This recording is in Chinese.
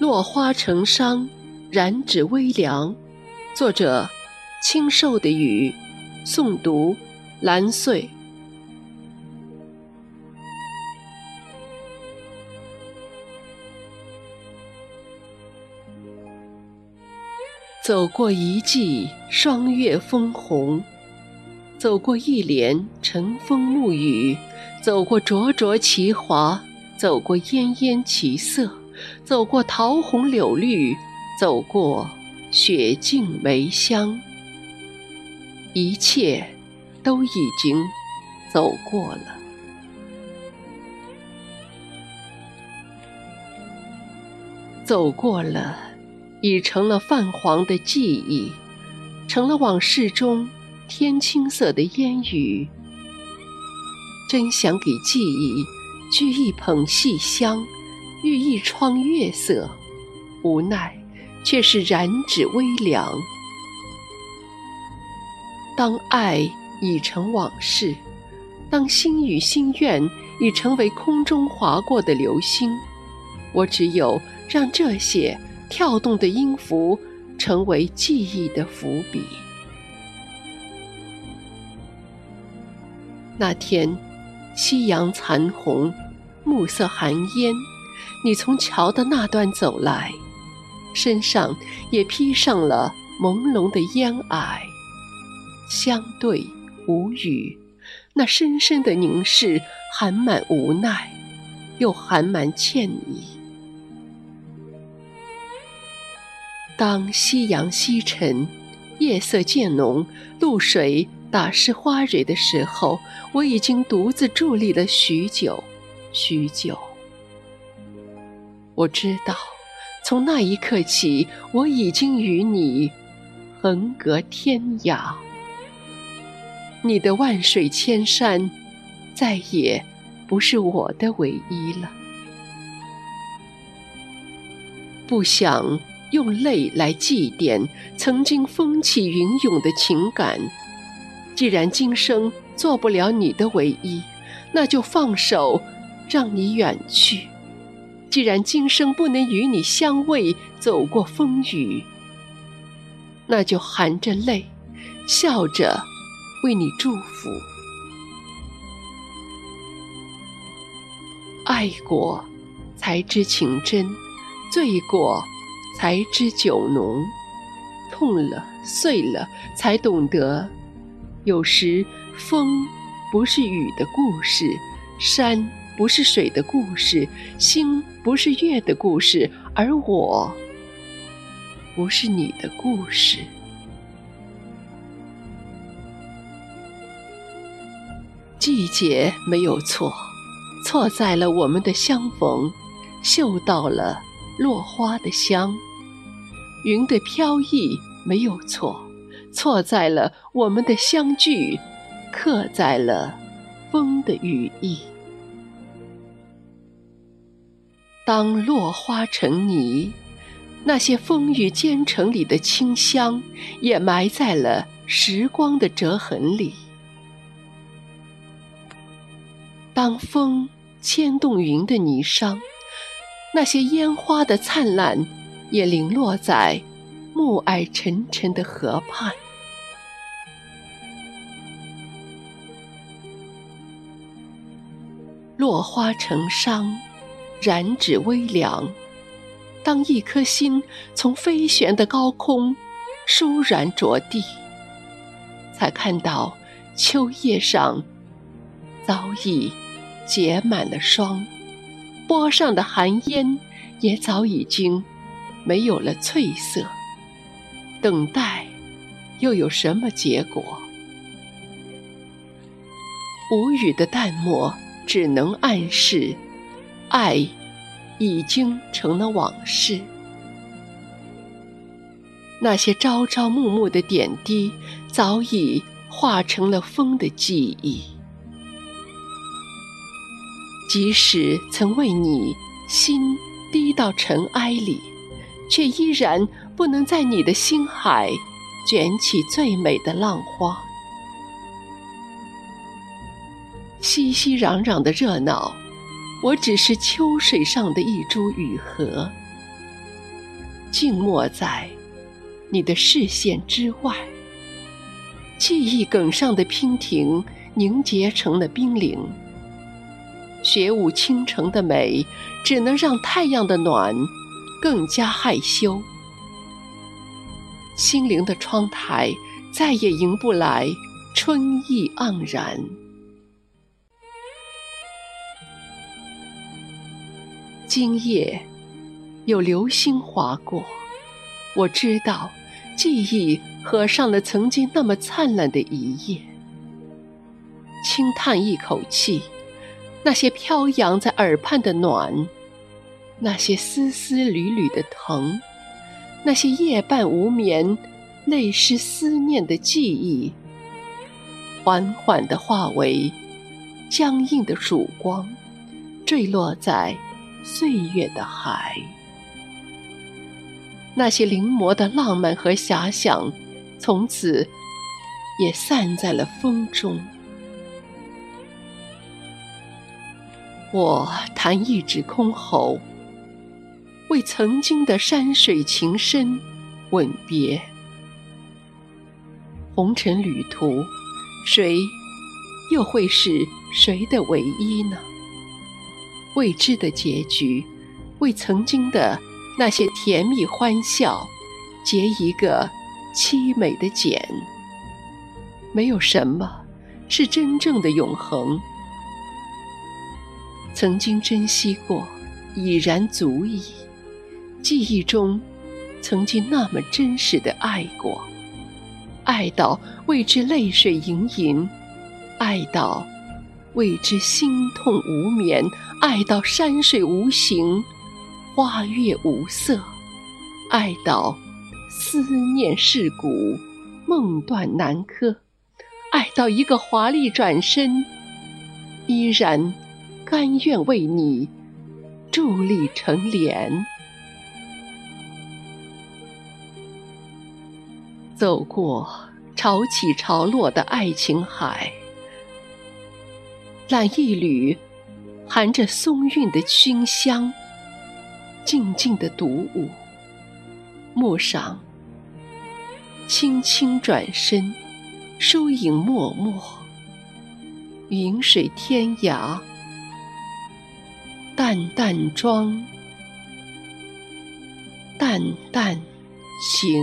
落花成殇，染指微凉。作者：清瘦的雨。诵读：蓝穗。走过一季霜月枫红，走过一帘晨风暮雨，走过灼灼其华，走过烟烟其色，走过桃红柳绿，走过雪径梅香，一切都已经走过了，走过了。已成了泛黄的记忆，成了往事中天青色的烟雨。真想给记忆掬一捧细香，浴一窗月色，无奈却是染指微凉。当爱已成往事，当心与心愿已成为空中划过的流星，我只有让这些。跳动的音符，成为记忆的伏笔。那天，夕阳残红，暮色寒烟，你从桥的那端走来，身上也披上了朦胧的烟霭。相对无语，那深深的凝视，含满无奈，又含满歉意。当夕阳西沉，夜色渐浓，露水打湿花蕊的时候，我已经独自伫立了许久，许久。我知道，从那一刻起，我已经与你横隔天涯。你的万水千山，再也不是我的唯一了。不想。用泪来祭奠曾经风起云涌的情感。既然今生做不了你的唯一，那就放手，让你远去。既然今生不能与你相偎，走过风雨，那就含着泪，笑着为你祝福。爱过，才知情真；醉过。才知酒浓，痛了碎了，才懂得，有时风不是雨的故事，山不是水的故事，星不是月的故事，而我不是你的故事。季节没有错，错在了我们的相逢，嗅到了。落花的香，云的飘逸没有错，错在了我们的相聚，刻在了风的羽翼。当落花成泥，那些风雨兼程里的清香，也埋在了时光的折痕里。当风牵动云的霓裳。那些烟花的灿烂，也零落在暮霭沉沉的河畔。落花成殇，染指微凉。当一颗心从飞旋的高空倏然着地，才看到秋叶上早已结满了霜。波上的寒烟也早已经没有了翠色，等待又有什么结果？无语的淡漠只能暗示，爱已经成了往事。那些朝朝暮暮的点滴，早已化成了风的记忆。即使曾为你心低到尘埃里，却依然不能在你的心海卷起最美的浪花。熙熙攘攘的热闹，我只是秋水上的一株雨荷。静默在你的视线之外。记忆梗上的娉婷凝结成了冰凌，雪舞倾城的美，只能让太阳的暖更加害羞。心灵的窗台再也迎不来春意盎然。今夜有流星划过，我知道。记忆合上了曾经那么灿烂的一页，轻叹一口气，那些飘扬在耳畔的暖，那些丝丝缕缕的疼，那些夜半无眠、泪湿思念的记忆，缓缓地化为僵硬的曙光，坠落在岁月的海。那些临摹的浪漫和遐想，从此也散在了风中。我弹一指箜篌，为曾经的山水情深吻别。红尘旅途，谁又会是谁的唯一呢？未知的结局，为曾经的。那些甜蜜欢笑，结一个凄美的茧。没有什么是真正的永恒。曾经珍惜过，已然足矣。记忆中，曾经那么真实的爱过，爱到为之泪水盈盈，爱到为之心痛无眠，爱到山水无形。花月无色，爱到思念蚀骨，梦断南柯；爱到一个华丽转身，依然甘愿为你伫立成莲。走过潮起潮落的爱情海，揽一缕含着松韵的熏香。静静的独舞，陌上，轻轻转身，疏影脉脉，云水天涯，淡淡妆，淡淡行。